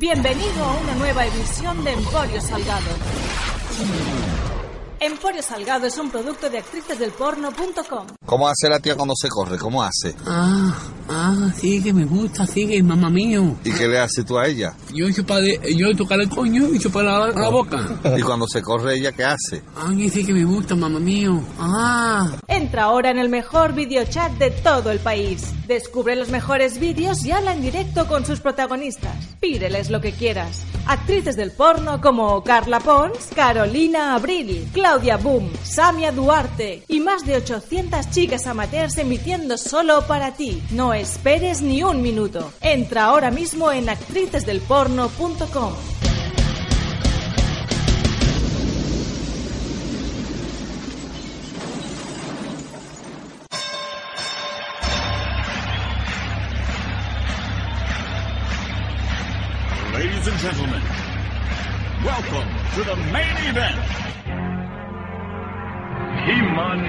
Bienvenido a una nueva edición de Emporio Salgado. Emporio Salgado es un producto de actricesdelporno.com. ¿Cómo hace la tía cuando se corre? ¿Cómo hace? Ah, ah, sí que me gusta, sí que mamá mío. ¿Y qué le hace tú a ella? Yo chupar, yo tocar el coño y chupar la, la boca. ¿Y cuando se corre ella qué hace? Ay, sí que me gusta, mamá mío. Ah. Entra ahora en el mejor videochat de todo el país. Descubre los mejores vídeos y habla en directo con sus protagonistas. Pídeles lo que quieras. Actrices del porno como Carla Pons, Carolina Abril, Claudia Boom, Samia Duarte y más de 800 chicas amateurs emitiendo solo para ti. No esperes ni un minuto. Entra ahora mismo en actricesdelporno.com. Ladies and gentlemen, welcome to the main event. He-Man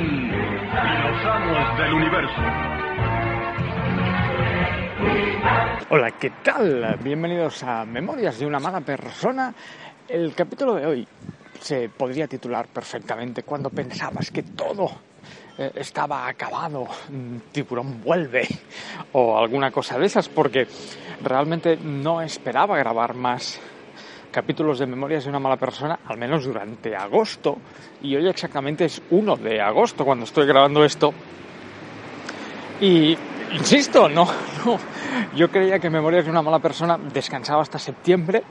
y los amos del universo. Hola, ¿qué tal? Bienvenidos a Memorias de una mala persona. El capítulo de hoy se podría titular perfectamente cuando pensabas que todo eh, estaba acabado, mm, tiburón vuelve o alguna cosa de esas, porque realmente no esperaba grabar más capítulos de Memorias de una mala persona, al menos durante agosto, y hoy exactamente es 1 de agosto cuando estoy grabando esto. Y insisto, no, no, yo creía que Memorias de una mala persona descansaba hasta septiembre.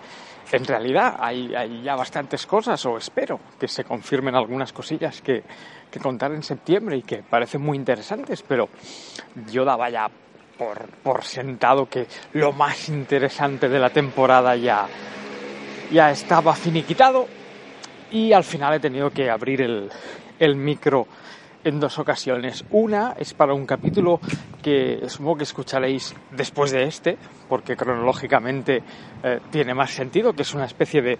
En realidad hay, hay ya bastantes cosas, o espero que se confirmen algunas cosillas que, que contar en septiembre y que parecen muy interesantes, pero yo daba ya por, por sentado que lo más interesante de la temporada ya, ya estaba finiquitado y al final he tenido que abrir el, el micro en dos ocasiones. Una es para un capítulo que supongo que escucharéis después de este, porque cronológicamente eh, tiene más sentido, que es una especie de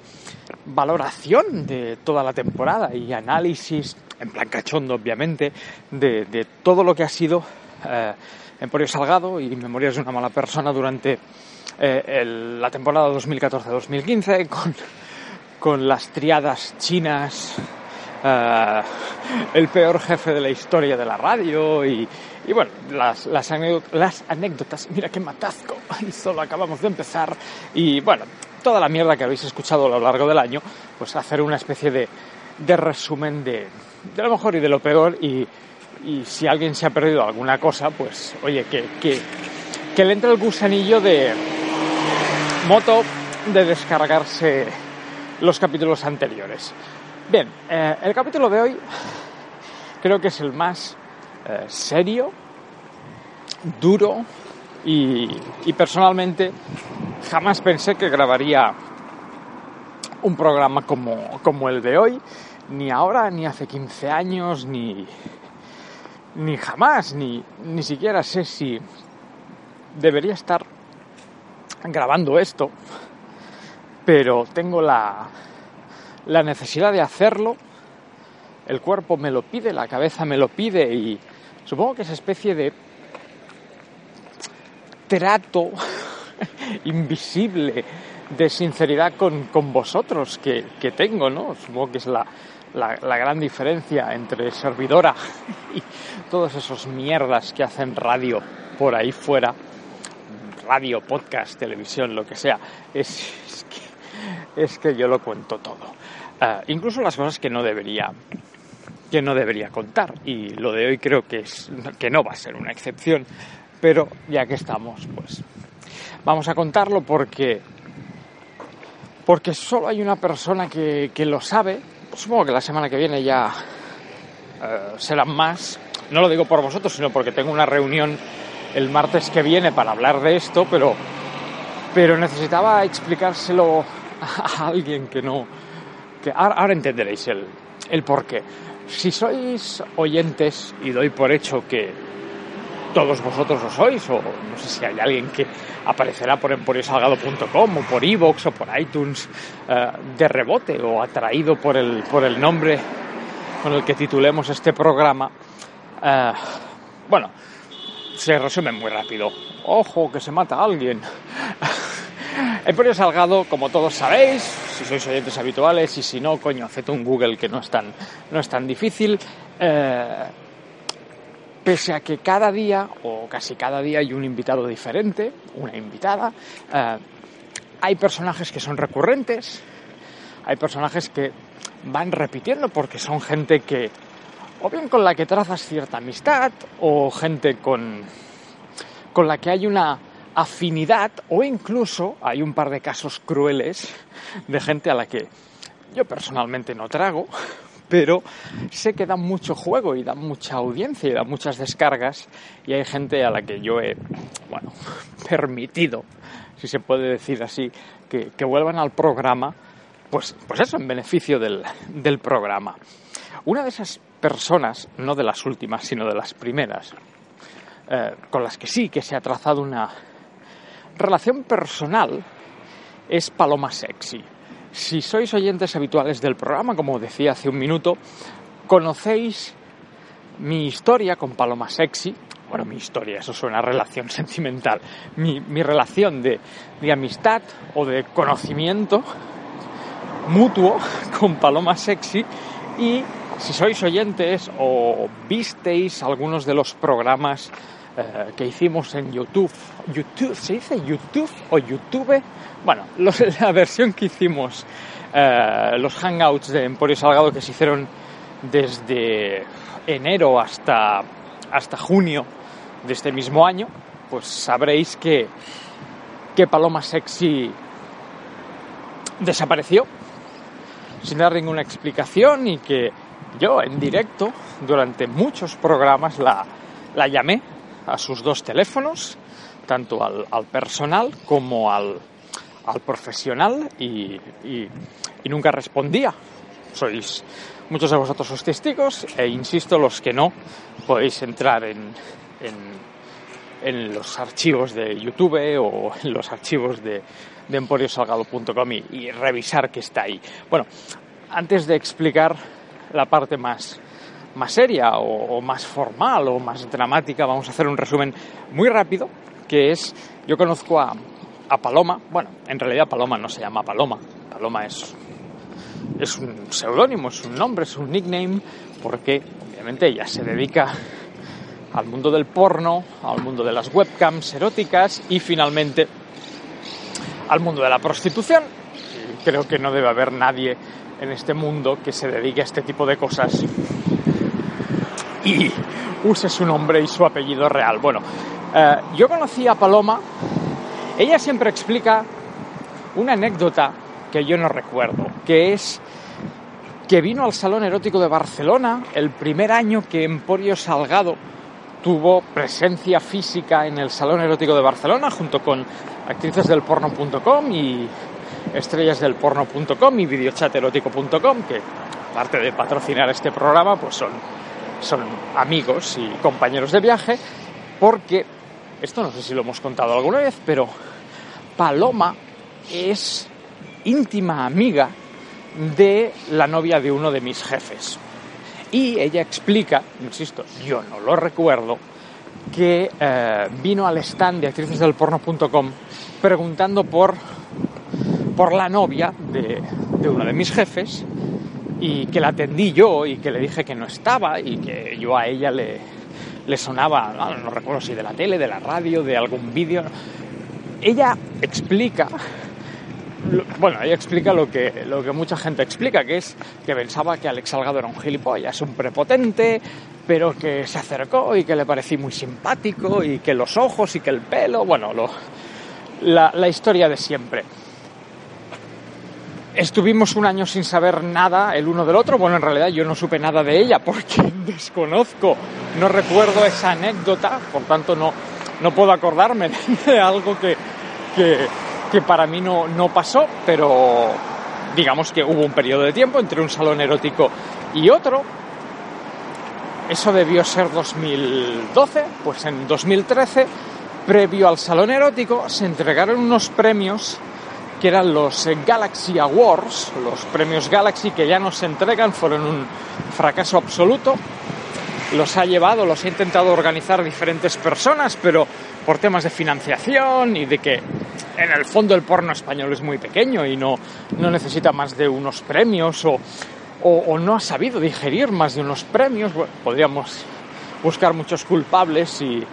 valoración de toda la temporada y análisis, en plan cachondo obviamente, de, todo lo que ha sido eh, Emporio Salgado y Memorias de una mala persona durante eh, la temporada 2014-2015 con, con las triadas chinas, eh, el peor jefe de la historia de la radio y, y bueno, las, las, las anécdotas, mira qué matazco, y solo acabamos de empezar. Y bueno, toda la mierda que habéis escuchado a lo largo del año, pues hacer una especie de, de resumen de, de lo mejor y de lo peor. Y, y si alguien se ha perdido alguna cosa, pues oye, que, que, que le entre el gusanillo de moto de descargarse los capítulos anteriores. Bien, eh, el capítulo de hoy creo que es el más eh, serio, duro y, y personalmente jamás pensé que grabaría un programa como, como el de hoy, ni ahora, ni hace 15 años, ni, ni jamás, ni, ni siquiera sé si debería estar grabando esto, pero tengo la, la necesidad de hacerlo, el cuerpo me lo pide, la cabeza me lo pide y supongo que esa especie de trato invisible de sinceridad con, con vosotros que, que tengo, ¿no? Supongo que es la, la, gran diferencia entre servidora y todos esos mierdas que hacen radio por ahí fuera, radio, podcast, televisión, lo que sea, es, es, que, es que yo lo cuento todo. Ah, incluso las cosas que no debería que no debería contar. Y lo de hoy creo que es que no va a ser una excepción. Pero ya que estamos pues vamos a contarlo porque porque solo hay una persona que, que lo sabe. Supongo que la semana que viene ya eh, serán más. No lo digo por vosotros sino porque tengo una reunión el martes que viene para hablar de esto pero pero necesitaba explicárselo a alguien que no que ahora, ahora entenderéis el, el por qué si sois oyentes y doy por hecho que todos vosotros lo sois, o no sé si hay alguien que aparecerá por emporiosalgado.com o por iVoox o por iTunes eh, de rebote o atraído por el, por el nombre con el que titulemos este programa. Eh, bueno, se resume muy rápido. Ojo, que se mata a alguien. Emporio Salgado, como todos sabéis, si sois oyentes habituales y si no, coño, haced un Google que no es tan, no es tan difícil. Eh, pese a que cada día, o casi cada día, hay un invitado diferente, una invitada, eh, hay personajes que son recurrentes, hay personajes que van repitiendo porque son gente que, o bien con la que trazas cierta amistad, o gente con, con la que hay una afinidad, o incluso hay un par de casos crueles de gente a la que yo personalmente no trago, pero sé que dan mucho juego y dan mucha audiencia y dan muchas descargas y hay gente a la que yo he, bueno, permitido, si se puede decir así, que, vuelvan al programa, pues, pues eso, en beneficio del, del programa. Una de esas personas, no de las últimas, sino de las primeras, eh, con las que sí que se ha trazado una relación personal, es Paloma Sexy. Si sois oyentes habituales del programa, como decía hace un minuto, conocéis mi historia con Paloma Sexy. Bueno, mi historia, eso suena a relación sentimental. Mi, relación de amistad o de conocimiento mutuo con Paloma Sexy y si sois oyentes o visteis algunos de los programas eh, que hicimos en YouTube, YouTube, ¿se dice YouTube o YouTube? Bueno, la versión que hicimos, eh, los hangouts de Emporio Salgado que se hicieron desde enero hasta, hasta junio de este mismo año, pues sabréis que, que Paloma Sexy desapareció sin dar ninguna explicación y que yo en directo durante muchos programas la, la llamé a sus dos teléfonos, tanto al, al personal como al, al profesional y, y- y nunca respondía. Sois muchos de vosotros sois testigos e insisto, los que no podéis entrar en, en, en los archivos de YouTube o en los archivos de, de emporiosalgado.com y, y revisar que está ahí. Bueno, antes de explicar la parte más, más seria o, o más formal o más dramática, vamos a hacer un resumen muy rápido, que es, yo conozco a, a Paloma, bueno, en realidad Paloma no se llama Paloma, Paloma es es un seudónimo, es un nombre, es un nickname, porque obviamente ella se dedica al mundo del porno, al mundo de las webcams eróticas y finalmente al mundo de la prostitución. Creo que no debe haber nadie en este mundo que se dedique a este tipo de cosas y use su nombre y su apellido real. Bueno, eh, yo conocí a Paloma, ella siempre explica una anécdota que yo no recuerdo, que es que vino al Salón Erótico de Barcelona el primer año que Emporio Salgado tuvo presencia física en el Salón Erótico de Barcelona junto con actrices del porno.com y estrellas del porno.com y videochaterótico.com que aparte de patrocinar este programa pues son, son amigos y compañeros de viaje porque esto no sé si lo hemos contado alguna vez pero Paloma es íntima amiga de la novia de uno de mis jefes. Y ella explica, insisto, yo no lo recuerdo, que eh, vino al stand de actricesdelporno.com preguntando por, por la novia de, de uno de mis jefes y que la atendí yo y que le dije que no estaba y que yo a ella le, le sonaba, no, no recuerdo si de la tele, de la radio, de algún vídeo. Ella explica bueno, ella explica lo que, lo que mucha gente explica, que es que pensaba que Alex Salgado era un gilipollas, un prepotente, pero que se acercó y que le parecí muy simpático y que los ojos y que el pelo, bueno, lo, la historia de siempre. Estuvimos un año sin saber nada el uno del otro. Bueno, en realidad yo no supe nada de ella porque desconozco, no recuerdo esa anécdota, por tanto no, no puedo acordarme de algo que, que, para mí no, no pasó, pero digamos que hubo un periodo de tiempo entre un salón erótico y otro. Eso debió ser 2012, pues en 2013, previo al salón erótico, se entregaron unos premios que eran los eh, Galaxy Awards, los premios Galaxy que ya no se entregan, fueron un fracaso absoluto. Los ha llevado, los ha intentado organizar diferentes personas, pero por temas de financiación y de que en el fondo el porno español es muy pequeño y no, no necesita más de unos premios o, o, o no ha sabido digerir más de unos premios. Bueno, podríamos buscar muchos culpables y,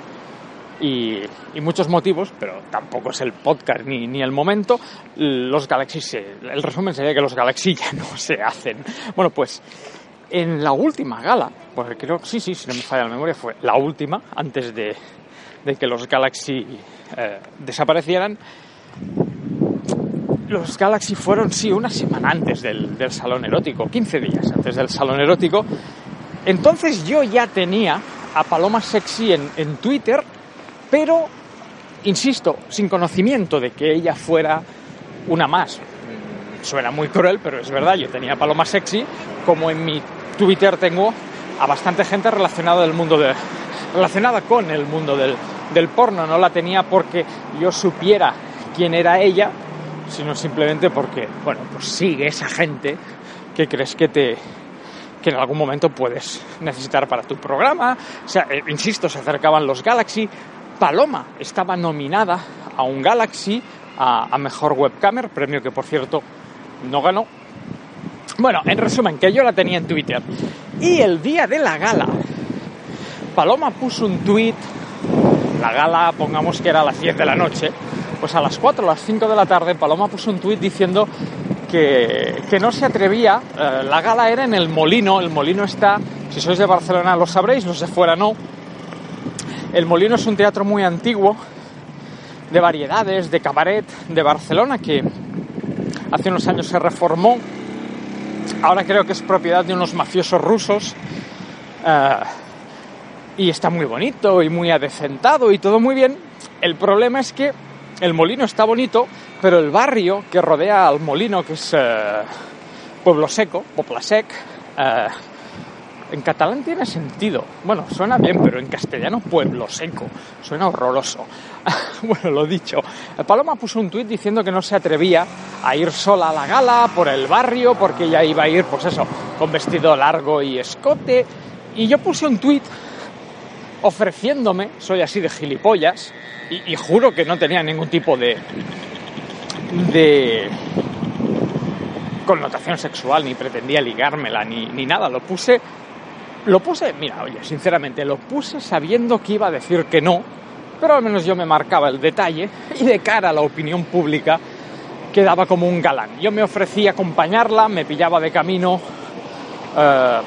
y, y muchos motivos, pero tampoco es el podcast ni, ni el momento. Los Galaxy, se- el resumen sería que los Galaxy ya no se hacen. Bueno, pues en la última gala, porque creo sí, sí, si no me falla la memoria, fue la última, antes de, de que los Galaxy eh, desaparecieran. Los Galaxy fueron, sí, una semana antes del, del salón erótico, 15 días antes del salón erótico. Entonces yo ya tenía a Paloma Sexy en, en Twitter, pero, insisto, sin conocimiento de que ella fuera una más. Suena muy cruel, pero es verdad, yo tenía Paloma Sexy, como en mi Twitter tengo a bastante gente relacionada del mundo de, relacionada con el mundo del, del porno. No la tenía porque yo supiera quién era ella, sino simplemente porque, bueno, pues sigue esa gente que crees que te que en algún momento puedes necesitar para tu programa. O sea, eh, insisto, se acercaban los Galaxy. Paloma estaba nominada a un Galaxy, a, Mejor Webcamer, premio que por cierto no ganó. Bueno, en resumen, que yo la tenía en Twitter. Y el día de la gala, Paloma puso un tweet, la gala pongamos que era a las 10 de la noche, pues a las 4 o las 5 de la tarde Paloma puso un tweet diciendo que, que no se atrevía, eh, la gala era en el Molino, el Molino está, si sois de Barcelona lo sabréis, los de fuera no, el Molino es un teatro muy antiguo, de variedades, de cabaret de Barcelona, que hace unos años se reformó, ahora creo que es propiedad de unos mafiosos rusos, eh, y está muy bonito y muy adecentado y todo muy bien. El problema es que el molino está bonito, pero el barrio que rodea al molino, que es eh, Pueblo Seco, Poplasec, eh, en catalán tiene sentido. Bueno, suena bien, pero en castellano Pueblo Seco. Suena horroroso. bueno, lo dicho. Paloma puso un tuit diciendo que no se atrevía a ir sola a la gala por el barrio, porque ella iba a ir, pues eso, con vestido largo y escote. Y yo puse un tuit ofreciéndome, soy así de gilipollas, y, juro que no tenía ningún tipo de, de connotación sexual, ni pretendía ligármela, ni, ni nada, lo puse, lo puse, mira, oye, sinceramente, lo puse sabiendo que iba a decir que no, pero al menos yo me marcaba el detalle, y de cara a la opinión pública quedaba como un galán. Yo me ofrecí a acompañarla, me pillaba de camino eh,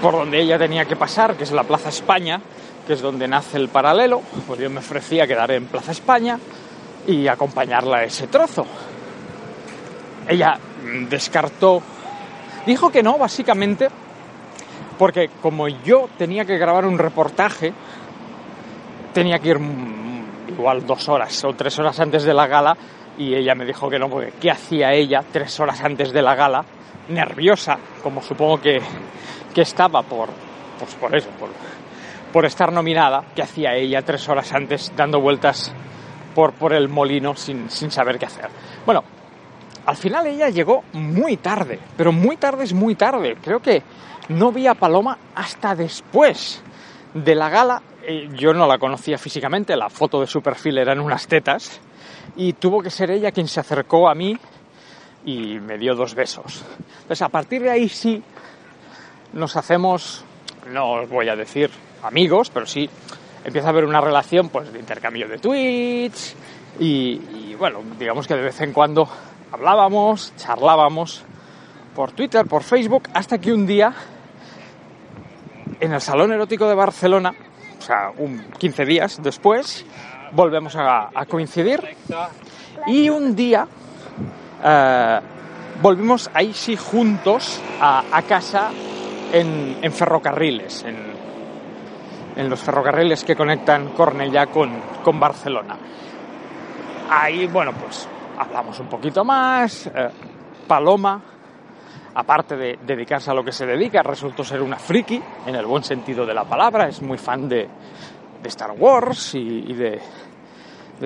por donde ella tenía que pasar, que es la Plaza España, que es donde nace el paralelo, pues yo me ofrecía a quedar en Plaza España y acompañarla a ese trozo. Ella mm, descartó, dijo que no, básicamente, porque como yo tenía que grabar un reportaje, tenía que ir igual dos horas o tres horas antes de la gala y ella me dijo que no, porque ¿qué hacía ella tres horas antes de la gala? Nerviosa, como supongo que, que estaba por, pues por eso, por, por estar nominada, que hacía ella tres horas antes dando vueltas por, por el molino sin, sin saber qué hacer. Bueno, al final ella llegó muy tarde, pero muy tarde es muy tarde. Creo que no vi a Paloma hasta después de la gala. Eh, Yo no la conocía físicamente, la foto de su perfil eran unas tetas y tuvo que ser ella quien se acercó a mí y me dio dos besos. Entonces a partir de ahí sí nos hacemos, no os voy a decir amigos, pero sí empieza a haber una relación pues de intercambio de tweets y, y, bueno, digamos que de vez en cuando hablábamos, charlábamos por Twitter, por Facebook, hasta que un día en el Salón Erótico de Barcelona, o sea, un 15 días después, volvemos a, coincidir y un día eh, volvimos ahí sí juntos a, casa en, ferrocarriles, en, en los ferrocarriles que conectan Cornellá con, con Barcelona. Ahí, bueno, pues hablamos un poquito más. eh, Paloma, aparte de dedicarse a lo que se dedica, resultó ser una friki, en el buen sentido de la palabra. Es muy fan de, Star Wars y, de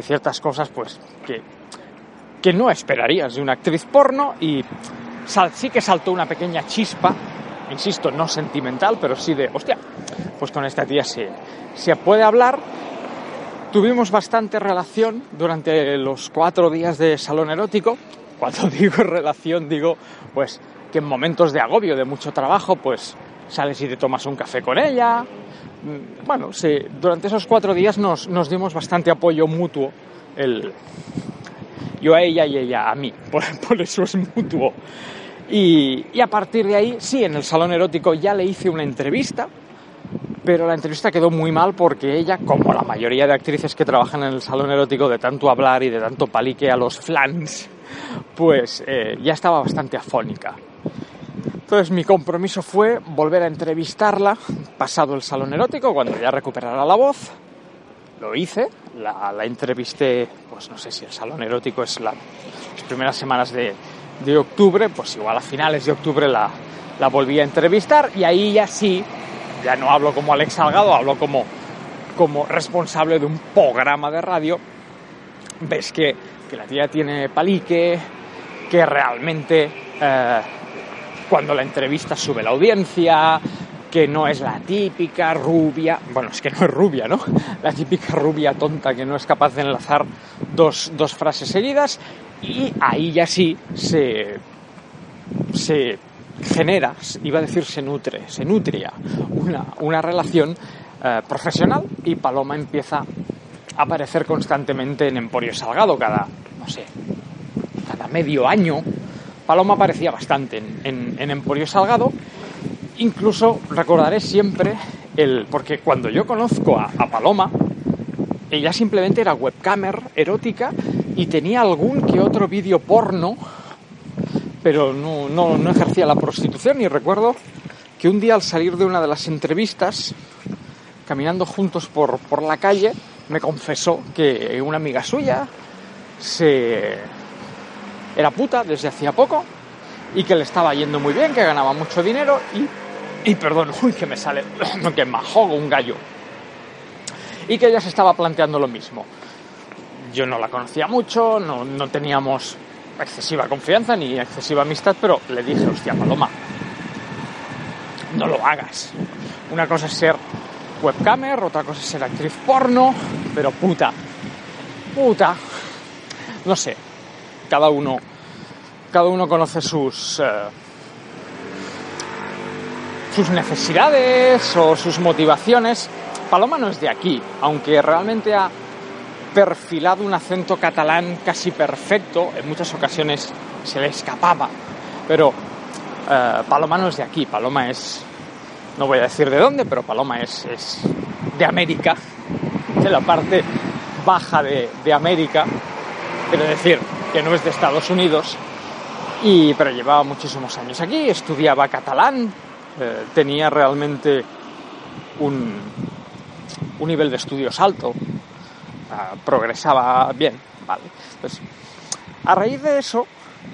ciertas cosas, pues, que, que no esperarías de una actriz porno. Y sal- sí que saltó una pequeña chispa, insisto, no sentimental, pero sí de, hostia, pues con esta tía se, se puede hablar. tuvimos bastante relación durante los cuatro días de salón erótico. Cuando digo relación, digo pues que en momentos de agobio, de mucho trabajo, pues sales y te tomas un café con ella. Mm, Bueno, durante esos cuatro días nos, nos dimos bastante apoyo mutuo. El, yo a ella y ella a mí, por, eso es mutuo. Y, y a partir de ahí, sí, en el salón erótico ya le hice una entrevista, pero la entrevista quedó muy mal porque ella, como la mayoría de actrices que trabajan en el salón erótico, de tanto hablar y de tanto palique a los flans, pues eh, ya estaba bastante afónica. Entonces mi compromiso fue volver a entrevistarla pasado el salón erótico, cuando ya recuperara la voz. Lo hice, la, la entrevisté, pues no sé si el salón erótico es la- las primeras semanas de, de octubre, pues igual a finales de octubre la, la volví a entrevistar y ahí ya sí, ya no hablo como Alex Salgado, hablo como, como responsable de un programa de radio. Ves que, que la tía tiene palique, que realmente eh, cuando la entrevista sube la audiencia, que no es la típica rubia, bueno, es que no es rubia, ¿no? La típica rubia tonta que no es capaz de enlazar dos, dos frases seguidas y ahí ya sí se, se genera, iba a decir se nutre, se nutria una, una relación eh, profesional y Paloma empieza a aparecer constantemente en Emporio Salgado cada, no sé, cada medio año. Paloma aparecía bastante en, Emporio Salgado. Incluso recordaré siempre el. Porque cuando yo conozco a, a Paloma, ella simplemente era webcamer erótica y tenía algún que otro vídeo porno, pero no, no, no ejercía la prostitución. Y recuerdo que un día al salir de una de las entrevistas, caminando juntos por, por la calle, me confesó que una amiga suya se era puta desde hacía poco y que le estaba yendo muy bien, que ganaba mucho dinero y, y perdón, uy, que me sale, que me ahogo un gallo. Y que ella se estaba planteando lo mismo. Yo no la conocía mucho, no, no teníamos excesiva confianza ni excesiva amistad, pero le dije, hostia, Paloma, no lo hagas. Una cosa es ser webcamer, otra cosa es ser actriz porno, pero puta, puta, no sé, cada uno, cada uno conoce sus, eh, sus necesidades o sus motivaciones. Paloma no es de aquí, aunque realmente ha perfilado un acento catalán casi perfecto, en muchas ocasiones se le escapaba, pero eh, Paloma no es de aquí, Paloma es, no voy a decir de dónde, pero Paloma es, es de América, de la parte baja de, de América, quiero decir que no es de Estados Unidos, y, pero llevaba muchísimos años aquí, estudiaba catalán, eh, tenía realmente un, un nivel de estudios alto, ah, progresaba bien, ¿vale? Pues, a raíz de eso,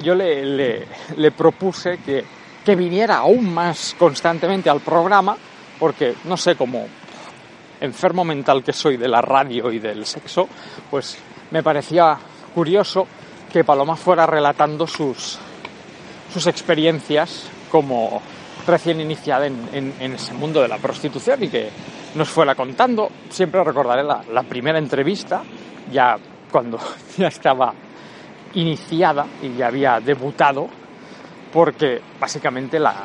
yo le, le- le propuse que, que viniera aún más constantemente al programa, porque, no sé, como enfermo mental que soy de la radio y del sexo, pues me parecía curioso que Paloma fuera relatando sus, sus experiencias como recién iniciada en, en- ese mundo de la prostitución y que nos fuera contando. Siempre recordaré la, la primera entrevista, ya cuando ya estaba iniciada y ya había debutado, porque básicamente la,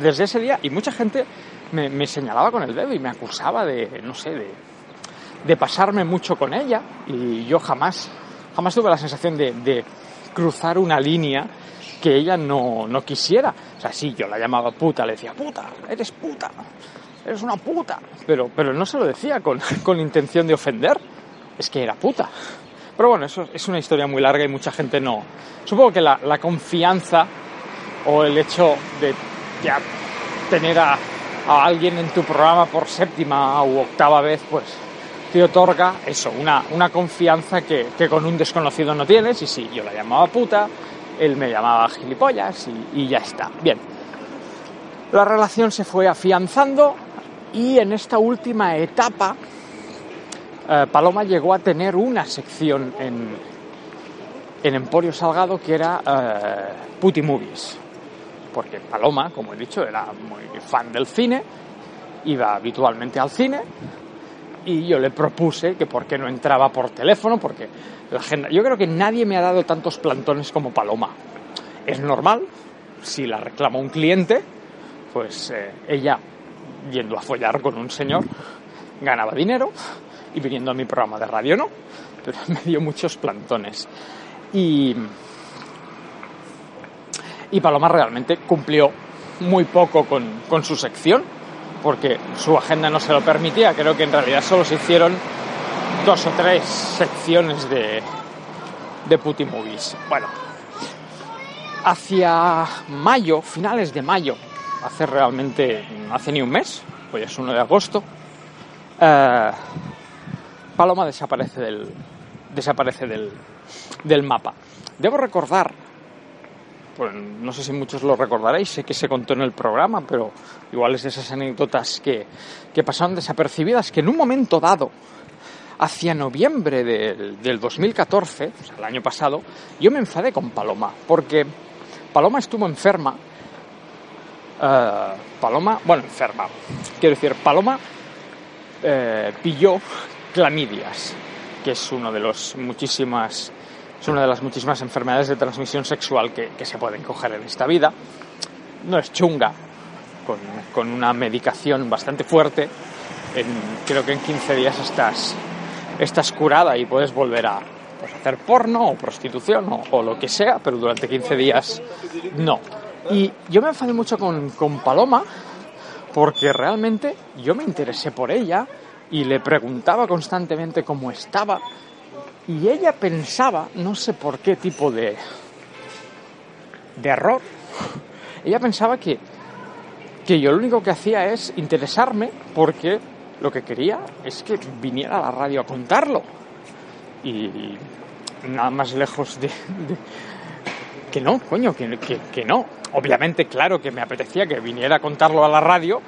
desde ese día, y mucha gente me, me señalaba con el dedo y me acusaba de, no sé, de, de pasarme mucho con ella, y yo jamás, jamás tuve la sensación de, de cruzar una línea que ella no, no quisiera. O sea, sí, yo la llamaba puta, le decía, puta, eres puta, eres una puta. Pero, pero no se lo decía con, con intención de ofender, es que era puta. Pero bueno, eso es una historia muy larga y mucha gente no. Supongo que la, la confianza o el hecho de ya tener a, a alguien en tu programa por séptima u octava vez, pues te otorga eso, una, una confianza que, que con un desconocido no tienes. Y sí, yo la llamaba puta, él me llamaba gilipollas y, y ya está. Bien. La relación se fue afianzando y en esta última etapa eh, Paloma llegó a tener una sección en, en Emporio Salgado que era eh, Putty Movies. Porque Paloma, como he dicho, era muy fan del cine, iba habitualmente al cine y yo le propuse que por qué no entraba por teléfono, porque la agenda... Yo creo que nadie me ha dado tantos plantones como Paloma. Es normal, si la reclama un cliente, pues eh, ella, yendo a follar con un señor, ganaba dinero y viniendo a mi programa de radio no, pero me dio muchos plantones. Y, y Paloma realmente cumplió muy poco con, con su sección, porque su agenda no se lo permitía. Creo que en realidad solo se hicieron dos o tres secciones de, de Putty Movies. Bueno, hacia mayo, finales de mayo, hace realmente, hace ni un mes, pues es 1 de agosto, eh, Paloma desaparece del, desaparece del, del mapa. Debo recordar, pues no sé si muchos lo recordaréis, sé que se contó en el programa, pero igual es de esas anécdotas que, que pasaron desapercibidas, que en un momento dado, hacia noviembre del, del 2014, o sea, el año pasado, yo me enfadé con Paloma, porque Paloma estuvo enferma. eh, Paloma, bueno, enferma. Quiero decir, Paloma eh, pilló clamidias, que es uno de los muchísimas es una de las muchísimas enfermedades de transmisión sexual que, que se pueden coger en esta vida. No es chunga, con, con una medicación bastante fuerte. Creo que en 15 días estás, estás curada y puedes volver a pues, hacer porno o prostitución o, o lo que sea, pero durante 15 días no. Y yo me enfadé mucho con, con Paloma porque realmente yo me interesé por ella y le preguntaba constantemente cómo estaba y ella pensaba, no sé por qué tipo de, de error, ella pensaba que, que yo lo único que hacía es interesarme porque lo que quería es que viniera a la radio a contarlo. Y nada más lejos de... que no, coño, que, que- que no. Obviamente, claro que me apetecía que viniera a contarlo a la radio,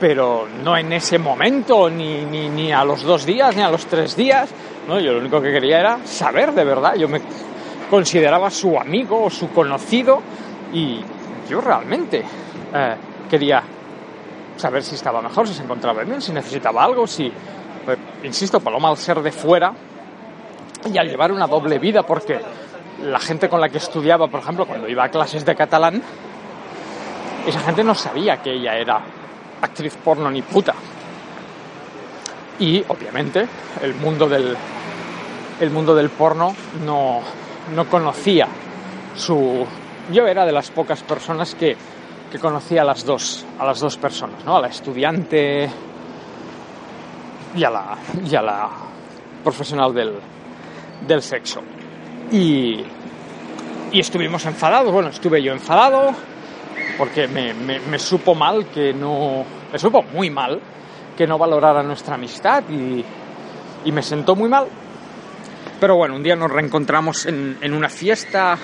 pero no en ese momento, ni, ni, ni a los dos días, ni a los tres días. No, yo lo único que quería era saber de verdad. Yo me consideraba su amigo o su conocido y yo realmente eh, quería saber si estaba mejor, si se encontraba bien, si necesitaba algo, si... eh, insisto, Paloma al ser de fuera y al llevar una doble vida, porque la gente con la que estudiaba, por ejemplo, cuando iba a clases de catalán, esa gente no sabía que ella era actriz porno ni puta. Y obviamente el mundo del, el mundo del porno no, no conocía su... Yo era de las pocas personas que, que conocía a las dos, a las dos personas, ¿no? A la estudiante y a la, y a la profesional del, del sexo. Y, y estuvimos enfadados, bueno, estuve yo enfadado porque me, me- me supo mal que no, me supo muy mal que no valorara nuestra amistad y, y me sentó muy mal. Pero bueno, un día nos reencontramos en, en una fiesta,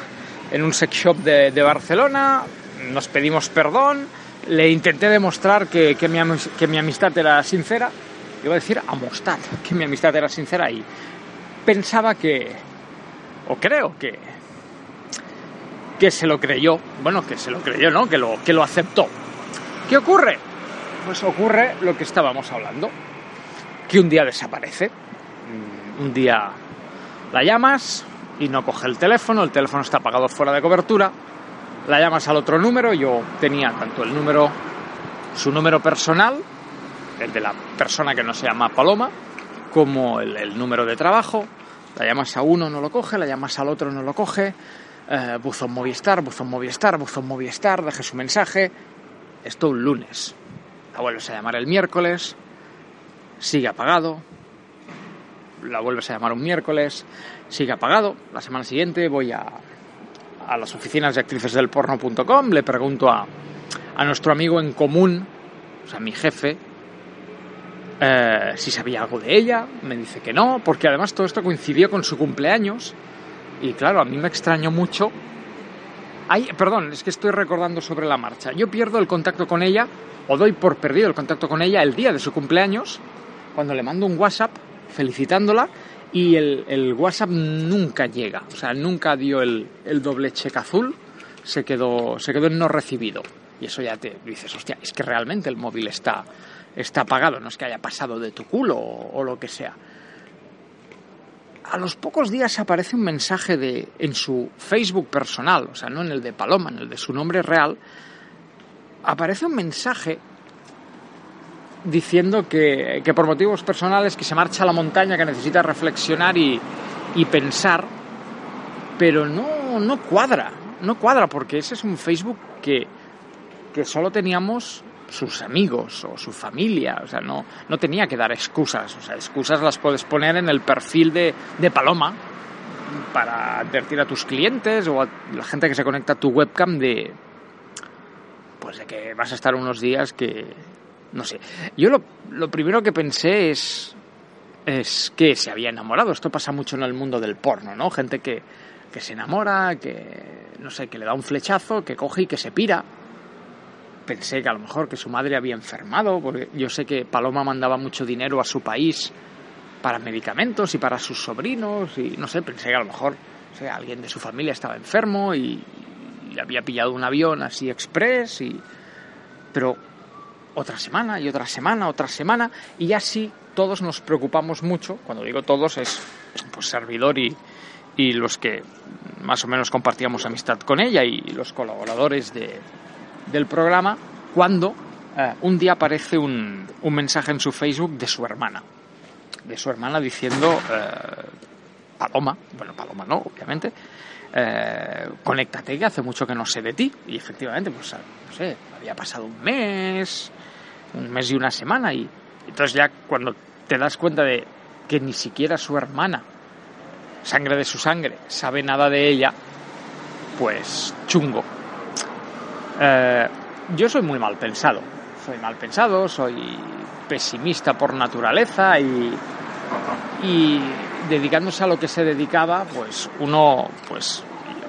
en un sex shop de, de Barcelona, nos pedimos perdón, le intenté demostrar que, que mi, que mi amistad era sincera, iba a decir amistad, que mi amistad era sincera y pensaba que, o creo que, que se lo creyó, bueno, que se lo creyó, ¿no? Que lo, que lo aceptó. ¿Qué ocurre? Pues ocurre lo que estábamos hablando, que un día desaparece, un día la llamas y no coge el teléfono, el teléfono está apagado fuera de cobertura, la llamas al otro número, yo tenía tanto el número, su número personal, el de la persona que no se llama Paloma, como el, número de trabajo, la llamas a uno, no lo coge, la llamas al otro, no lo coge, eh, buzón Movistar, buzón Movistar, buzón Movistar, deje su mensaje, esto un lunes, la vuelves a llamar el miércoles, sigue apagado, la vuelves a llamar un miércoles, sigue apagado. La semana siguiente voy a, a las oficinas de actrices del porno.com, le pregunto a, a nuestro amigo en común, o sea, mi jefe, eh, si sabía algo de ella. Me dice que no, porque además todo esto coincidió con su cumpleaños. Y claro, a mí me extrañó mucho. Ay, perdón, es que estoy recordando sobre la marcha. Yo pierdo el contacto con ella, o doy por perdido el contacto con ella el día de su cumpleaños, cuando le mando un WhatsApp felicitándola y el, WhatsApp nunca llega, o sea, nunca dio el, el doble cheque azul, se quedó, se quedó en no recibido. Y eso ya te dices, hostia, es que realmente el móvil está, está apagado, no es que haya pasado de tu culo o, o lo que sea. A los pocos días aparece un mensaje de, en su Facebook personal, o sea, no en el de Paloma, en el de su nombre real, aparece un mensaje diciendo que, que por motivos personales que se marcha a la montaña, que necesita reflexionar y, y pensar, pero no, no cuadra, no cuadra, porque ese es un Facebook que, que solo teníamos sus amigos o su familia, o sea, no, no tenía que dar excusas, o sea, excusas las puedes poner en el perfil de, de Paloma para advertir a tus clientes o a la gente que se conecta a tu webcam de pues de que vas a estar unos días que no sé. Yo lo, lo primero que pensé es es que se había enamorado. Esto pasa mucho en el mundo del porno, ¿no? Gente que, que se enamora, que no sé, que le da un flechazo, que coge y que se pira pensé que a lo mejor que su madre había enfermado, porque yo sé que Paloma mandaba mucho dinero a su país para medicamentos y para sus sobrinos, y no sé, pensé que a lo mejor sea, alguien de su familia estaba enfermo y, y había pillado un avión así express, y... pero otra semana y otra semana, otra semana, y así todos nos preocupamos mucho, cuando digo todos es pues servidor y, y los que más o menos compartíamos amistad con ella y los colaboradores de, del programa cuando eh, un día aparece un, un, mensaje en su Facebook de su hermana. De su hermana diciendo, eh, Paloma, bueno, Paloma no, obviamente, eh, conéctate que hace mucho que no sé de ti. Y efectivamente, pues, no sé, había pasado un mes, un mes y una semana. Y entonces ya cuando te das cuenta de que ni siquiera su hermana, sangre de su sangre, sabe nada de ella, pues chungo. Eh, yo soy muy mal pensado. Soy mal pensado, soy pesimista por naturaleza y, y dedicándose a lo que se dedicaba, pues uno, pues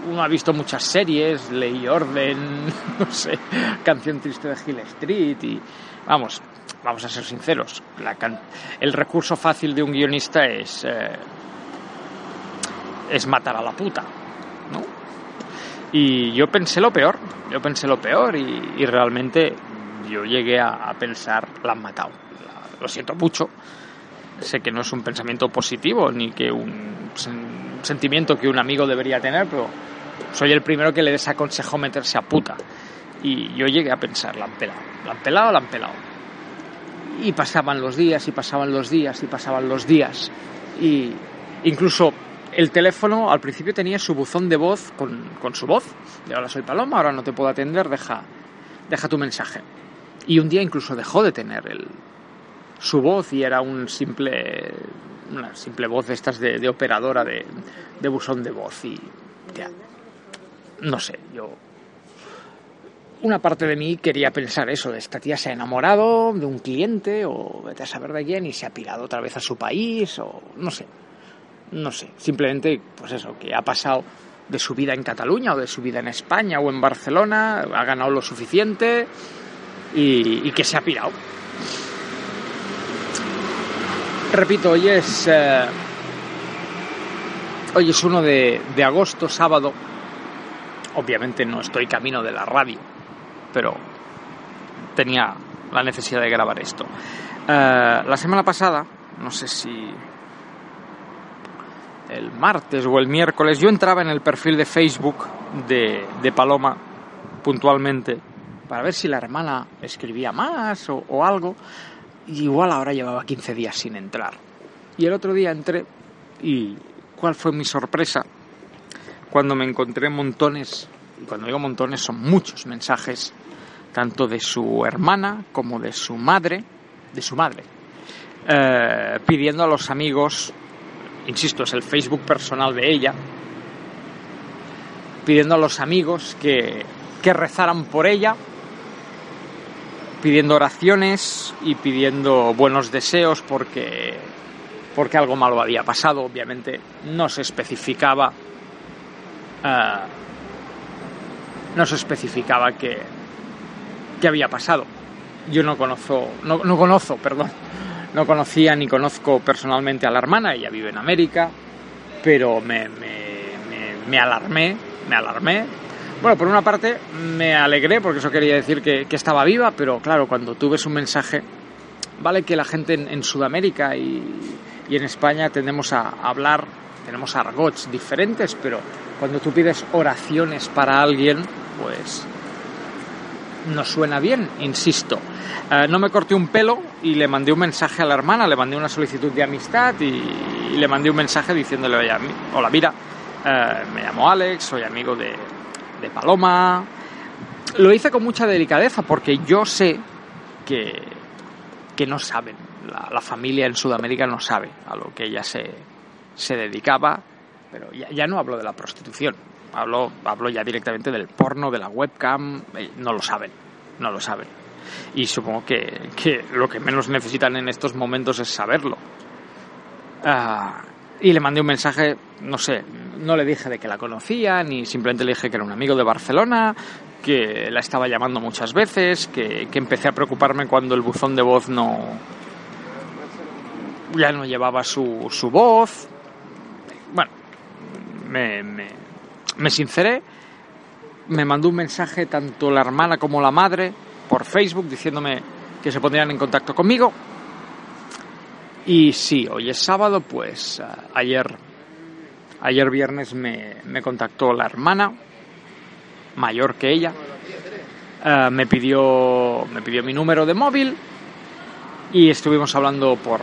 uno ha visto muchas series, Ley Orden, no sé, Canción Triste de Hill Street y vamos, vamos a ser sinceros, la can el recurso fácil de un guionista es eh, es matar a la puta, ¿no? Y yo pensé lo peor, yo pensé lo peor y, realmente yo llegué a, a, pensar, la han matado. Lo siento mucho, sé que no es un pensamiento positivo ni que un sen, sentimiento que un amigo debería tener, pero soy el primero que le desaconsejó meterse a puta. Y yo llegué a pensar, la han pelado, la han pelado, la han pelado. Y pasaban los días, y pasaban los días, y pasaban los días. Y incluso el teléfono al principio tenía su buzón de voz con, con, su voz. De ahora soy Paloma, ahora no te puedo atender, deja, deja tu mensaje. Y un día incluso dejó de tener el, su voz y era un simple, una simple voz de estas de, de operadora de, de, buzón de voz. Y ya, no sé, yo. Una parte de mí quería pensar eso, esta tía se ha enamorado de un cliente o vete a saber de quién y se ha pirado otra vez a su país o no sé, no sé, simplemente, pues eso, que ha pasado de su vida en Cataluña o de su vida en España o en Barcelona, ha ganado lo suficiente y, que se ha pirado. Repito, hoy es, eh, hoy es 1 de, de agosto, sábado. Obviamente no estoy camino de la radio, pero tenía la necesidad de grabar esto. Uh, la semana pasada, no sé si el martes o el miércoles, yo entraba en el perfil de Facebook de, de Paloma puntualmente para ver si la hermana escribía más o, o, algo. Y igual ahora llevaba 15 días sin entrar. Y el otro día entré y ¿cuál fue mi sorpresa? Cuando me encontré montones, y cuando digo montones son muchos mensajes, tanto de su hermana como de su madre, de su madre, eh, pidiendo a los amigos insisto, es el Facebook personal de ella, pidiendo a los amigos que, que rezaran por ella, pidiendo oraciones y pidiendo buenos deseos porque, porque algo malo había pasado. Obviamente no se especificaba, uh, no se especificaba que había pasado. Yo no conozco, no, no conozco, perdón, no conocía ni conozco personalmente a la hermana, ella vive en América, pero me, me, me, me alarmé, me alarmé. Bueno, por una parte me alegré porque eso quería decir que, que estaba viva, pero claro, cuando tú ves un mensaje vale que la gente en, en Sudamérica y, y en España tendemos a hablar, tenemos argots diferentes, pero cuando tú pides oraciones para alguien, pues no suena bien, insisto. Eh, no me corté un pelo y le mandé un mensaje a la hermana, le mandé una solicitud de amistad y, le mandé un mensaje diciéndole, hola, mira, eh, me llamo Alex, soy amigo de, de Paloma. Lo hice con mucha delicadeza porque yo sé que, que no saben, la, la familia en Sudamérica no sabe a lo que ella se, se dedicaba, pero ya, no hablo de la prostitución, hablo, hablo ya directamente del porno, de la webcam, eh, no lo saben, no lo saben. Y supongo que, que lo que menos necesitan en estos momentos es saberlo. Ah, y le mandé un mensaje, no sé, no le dije de que la conocía, ni simplemente le dije que era un amigo de Barcelona, que la estaba llamando muchas veces, que, que empecé a preocuparme cuando el buzón de voz no ya no llevaba su, su voz. Me, me, me sinceré, me mandó un mensaje tanto la hermana como la madre por Facebook diciéndome que se pondrían en contacto conmigo. Y sí, hoy es sábado, pues eh, ayer, ayer viernes me, me contactó la hermana, mayor que ella, eh, me, pidió, me pidió mi número de móvil y estuvimos hablando por,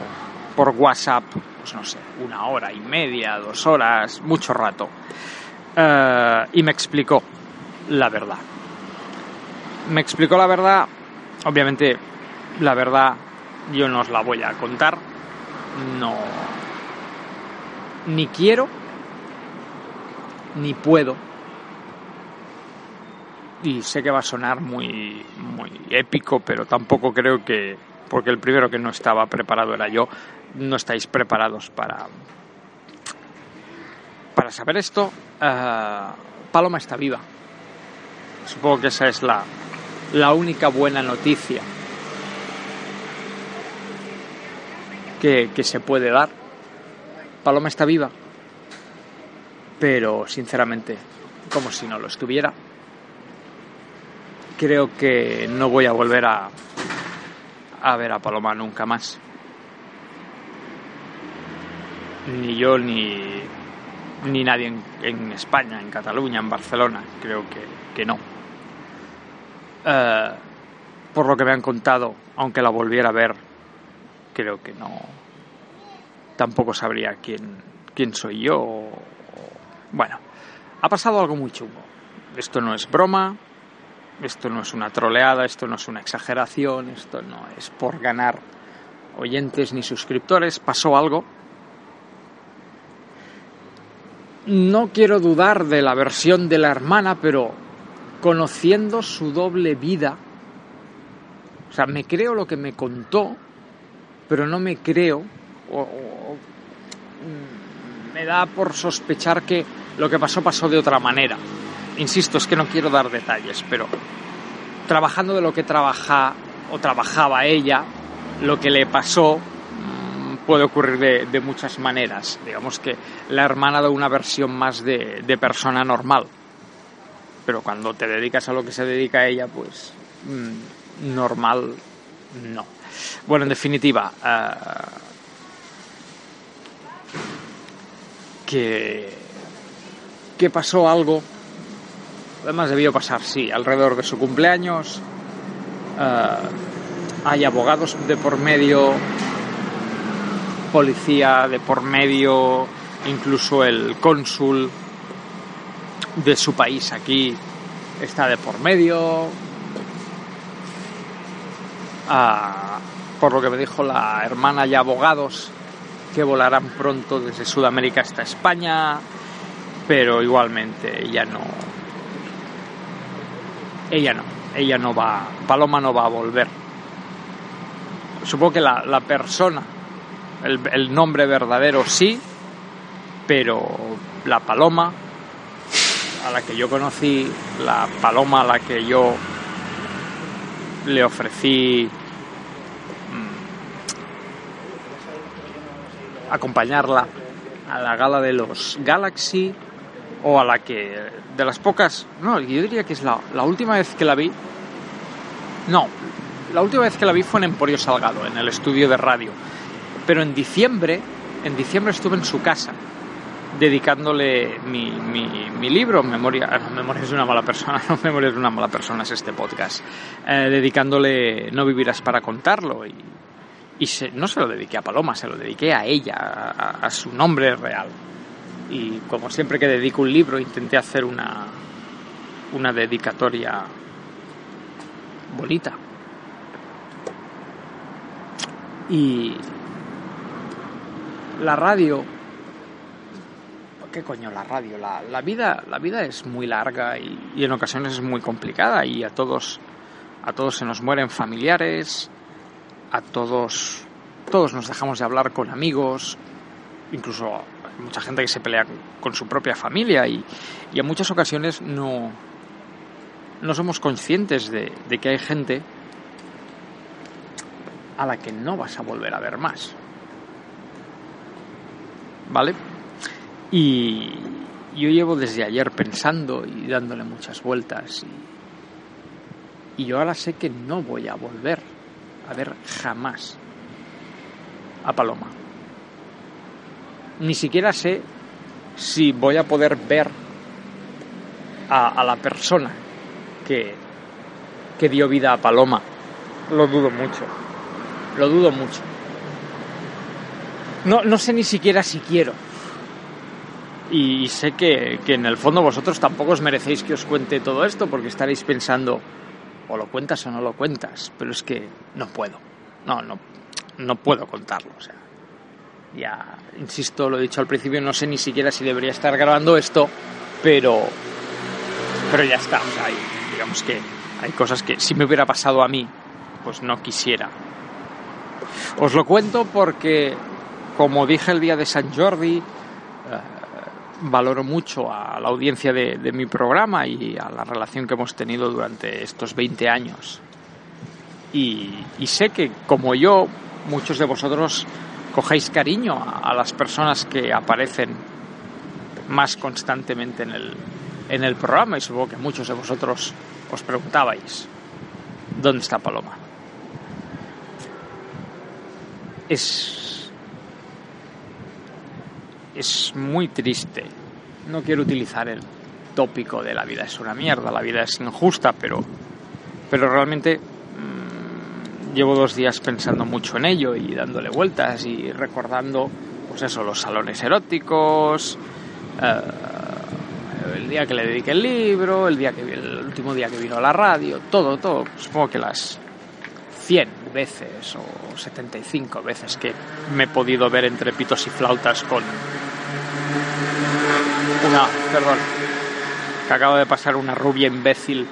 por WhatsApp, pues no sé, una hora y media, dos horas, mucho rato. Eh, y me explicó la verdad. Me explicó la verdad, obviamente la verdad yo no os la voy a contar, no, ni quiero, ni puedo. Y sé que va a sonar muy, muy épico, pero tampoco creo que, porque el primero que no estaba preparado era yo, no estáis preparados para, para saber esto. Eh, Paloma está viva. Supongo que esa es la, la única buena noticia que, que se puede dar. Paloma está viva, pero sinceramente, como si no lo estuviera. Creo que no voy a volver a, a ver a Paloma nunca más. Ni yo ni, ni nadie en, en España, en Cataluña, en Barcelona. Creo que, que no. Eh, por lo que me han contado, aunque la volviera a ver, creo que no. Tampoco sabría quién, quién soy yo. o- Bueno, ha pasado algo muy chungo. Esto no es broma, esto no es una troleada, esto no es una exageración, esto no es por ganar oyentes ni suscriptores. Pasó algo. No quiero dudar de la versión de la hermana, pero conociendo su doble vida, o sea, me creo lo que me contó, pero no me creo, o, mm, me da por sospechar que lo que pasó pasó de otra manera. Insisto, es que no quiero dar detalles, pero trabajando de lo que trabaja o trabajaba ella, lo que le pasó puede ocurrir de, muchas maneras. Digamos que la hermana da una versión más de, persona normal, pero cuando te dedicas a lo que se dedica ella, pues mm, normal no. Bueno, en definitiva, eh, que, que pasó algo, además debió pasar, sí, alrededor de su cumpleaños, eh, hay abogados de por medio, policía de por medio, incluso el cónsul de su país aquí está de por medio. Ah, por lo que me dijo la hermana, hay abogados que volarán pronto desde Sudamérica hasta España, pero igualmente ella no. Ella no, ella no va, Paloma no va a volver. Supongo que la, la persona, el, nombre verdadero sí, pero la Paloma a la que yo conocí, la Paloma a la que yo le ofrecí mm, acompañarla a la gala de los Galaxy o a la que de las pocas, no, yo diría que es la, la última vez que la vi, no, la última vez que la vi fue en Emporio Salgado, en el estudio de radio. Pero en diciembre, en diciembre estuve en su casa dedicándole mi, mi, libro, Memoria, no, Memorias de una mala persona, no Memorias de una mala persona es este podcast, eh, dedicándole No vivirás para contarlo y, se- no se lo dediqué a Paloma, se lo dediqué a ella, a, a su nombre real. Y como siempre que dedico un libro, intenté hacer una, una dedicatoria bonita. Y la radio, ¿qué coño la radio? La, la vida, la vida es muy larga y, en ocasiones es muy complicada y a todos, a todos se nos mueren familiares, a todos, todos nos dejamos de hablar con amigos, incluso hay mucha gente que se pelea con su propia familia y, en muchas ocasiones no, no somos conscientes de que hay gente a la que no vas a volver a ver más. ¿Vale? Y yo llevo desde ayer pensando y dándole muchas vueltas y, yo ahora sé que no voy a volver a ver jamás a Paloma. Ni siquiera sé si voy a poder ver a, a la persona que, que dio vida a Paloma. Lo dudo mucho. Lo dudo mucho. No, no sé ni siquiera si quiero. Y sé que, que en el fondo vosotros tampoco os merecéis que os cuente todo esto porque estaréis pensando, o lo cuentas o no lo cuentas, pero es que no puedo. No, no, no puedo contarlo. Ya, insisto, lo he dicho al principio, no sé ni siquiera si debería estar grabando esto, pero, pero ya está. O sea, digamos que hay cosas que si me hubiera pasado a mí, pues no quisiera. Os lo cuento porque, como dije el día de San Jordi, eh, valoro mucho a la audiencia de, mi programa y a la relación que hemos tenido durante estos 20 años. Y, y sé que, como yo, muchos de vosotros cogéis cariño a, a las personas que aparecen más constantemente en el, en el programa y supongo que muchos de vosotros os preguntabais, ¿dónde está Paloma? Es, es muy triste. No quiero utilizar el tópico de la vida es una mierda, la vida es injusta, pero, pero realmente mm, llevo dos días pensando mucho en ello y dándole vueltas y recordando, pues eso, los salones eróticos, eh, el día que le dediqué el libro, el día que el último día que vino a la radio, todo, todo, supongo que las 100 veces o 75 veces que me he podido ver entre pitos y flautas con una, perdón, que acaba de pasar una rubia imbécil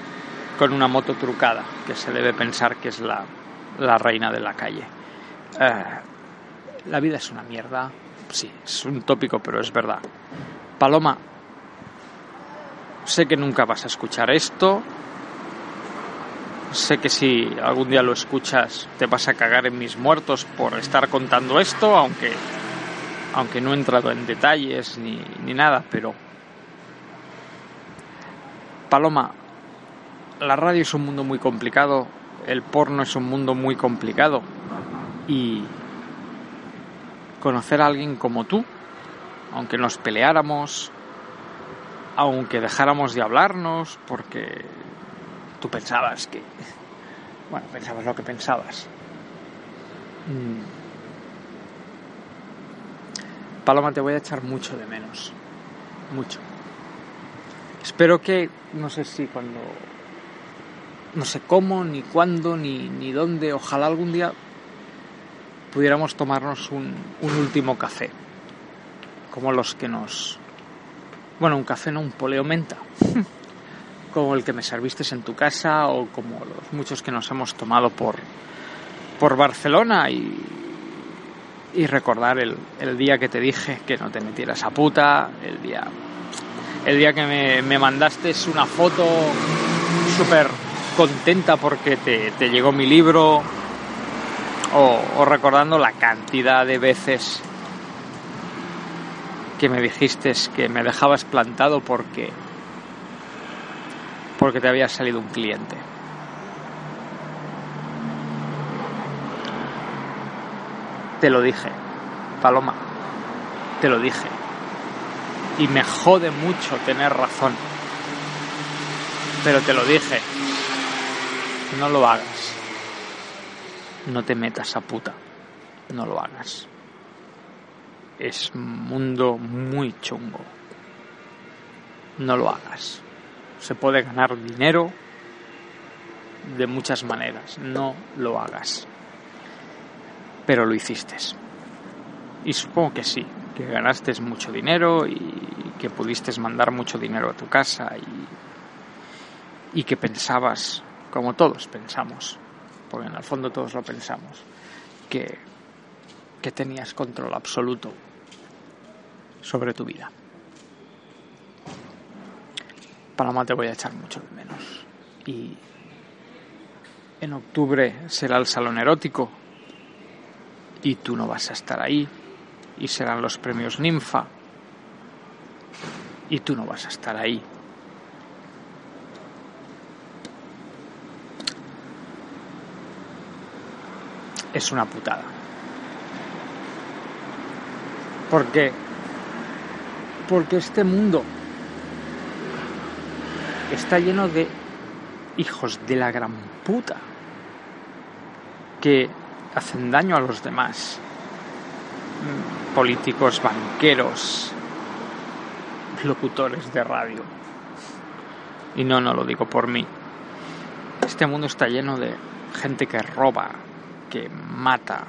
con una moto trucada, que se debe pensar que es la, la reina de la calle. Eh, la vida es una mierda, sí, es un tópico, pero es verdad. Paloma, sé que nunca vas a escuchar esto, sé que si algún día lo escuchas te vas a cagar en mis muertos por estar contando esto, aunque, aunque no he entrado en detalles ni, ni nada, pero... Paloma, la radio es un mundo muy complicado, el porno es un mundo muy complicado y conocer a alguien como tú, aunque nos peleáramos, aunque dejáramos de hablarnos, porque tú pensabas que... Bueno, pensabas lo que pensabas. Mm. Paloma, te voy a echar mucho de menos. Mucho. Espero que, no sé si cuando... No sé cómo, ni cuándo, ni, ni dónde. Ojalá algún día pudiéramos tomarnos un, un último café. Como los que nos... Bueno, un café no, un poleo menta. como el que me serviste en tu casa o como los muchos que nos hemos tomado por, por Barcelona y, y recordar el, el día que te dije que no te metieras a puta, el día, el día que me, me mandaste una foto súper contenta porque te, te llegó mi libro o, recordando la cantidad de veces que me dijiste que me dejabas plantado porque porque te había salido un cliente. Te lo dije, Paloma, te lo dije. Y me jode mucho tener razón. Pero te lo dije. No lo hagas. No te metas a puta. No lo hagas. Es un mundo muy chungo. No lo hagas. Se puede ganar dinero de muchas maneras. No lo hagas. Pero lo hiciste. Y supongo que sí, que ganaste mucho dinero y que pudiste mandar mucho dinero a tu casa y, y que pensabas, como todos pensamos, porque en el fondo todos lo pensamos, que, que tenías control absoluto sobre tu vida. Paloma te voy a echar mucho menos. Y en octubre será el salón erótico y tú no vas a estar ahí y serán los premios Ninfa y tú no vas a estar ahí. Es una putada. ¿Por qué? Porque este mundo está lleno de hijos de la gran puta que hacen daño a los demás. Políticos, banqueros, locutores de radio. Y no, no lo digo por mí. Este mundo está lleno de gente que roba, que mata,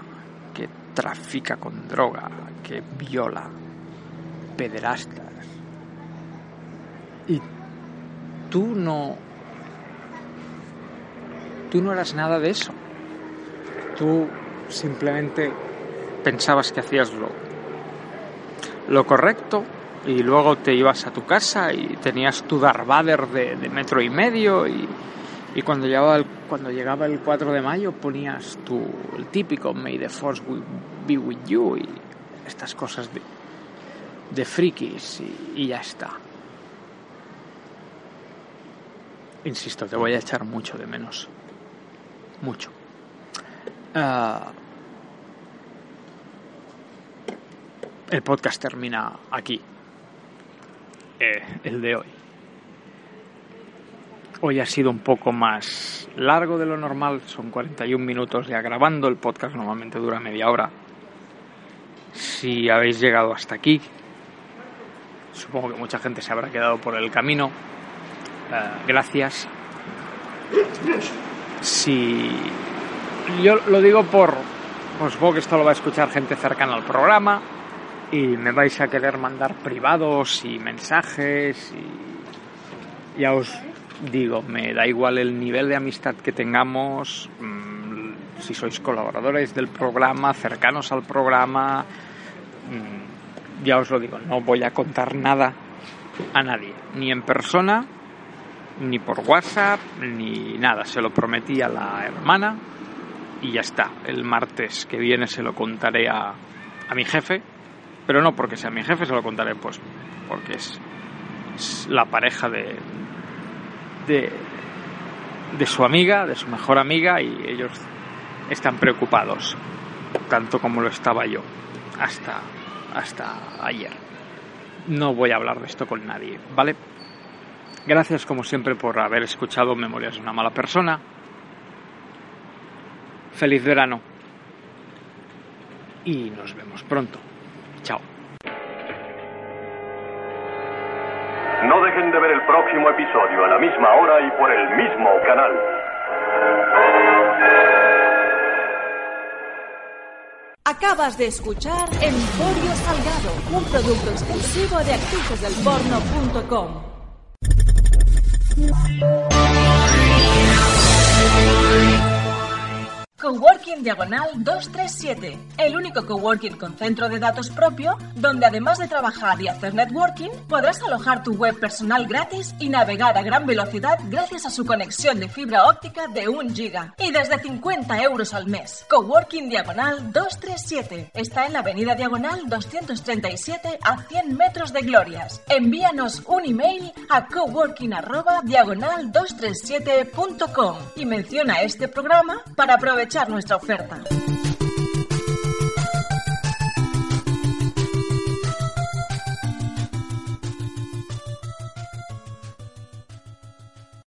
que trafica con droga, que viola, pederastas. Y tú no... Tú no eras nada de eso. Tú simplemente pensabas que hacías lo, lo correcto y luego te ibas a tu casa y tenías tu Darth Vader de, metro y medio y, y cuando, llegaba el, cuando llegaba el 4 de mayo ponías tu, el típico May the Force be with you y estas cosas de, de frikis y, y ya está. Insisto, te voy a echar mucho de menos. Mucho. Ah, el podcast termina aquí. Eh, el de hoy. Hoy ha sido un poco más largo de lo normal, son 41 minutos ya grabando, el podcast normalmente dura media hora. Si habéis llegado hasta aquí, supongo que mucha gente se habrá quedado por el camino. Eh, gracias. Si yo lo digo por, pues supongo que esto lo va a escuchar gente cercana al programa y me vais a querer mandar privados y mensajes y ya os digo, me da igual el nivel de amistad que tengamos, mmm, si sois colaboradores del programa, cercanos al programa, mmm, ya os lo digo, no voy a contar nada a nadie, ni en persona, ni por WhatsApp, ni nada, se lo prometí a la hermana y ya está. El martes que viene se lo contaré a, a mi jefe, pero no porque sea mi jefe, se lo contaré pues porque es, la pareja de, de, de su amiga, de su mejor amiga, y ellos están preocupados, tanto como lo estaba yo, hasta, hasta ayer. No voy a hablar de esto con nadie, ¿vale? Gracias como siempre por haber escuchado Memorias de una mala persona. Feliz verano. Y nos vemos pronto. Chao. No dejen de ver el próximo episodio a la misma hora y por el mismo canal. Acabas de escuchar Emporio Salgado, un producto exclusivo de actricesdelporno.com. Coworking Diagonal 237, el único coworking con centro de datos propio, donde además de trabajar y hacer networking, podrás alojar tu web personal gratis y navegar a gran velocidad gracias a su conexión de fibra óptica de 1 giga y desde 50 euros al mes. Coworking Diagonal 237 está en la avenida Diagonal 237 a 100 metros de Glorias. Envíanos un email a coworking@diagonal237.com y menciona este programa para aprovechar nuestra oferta.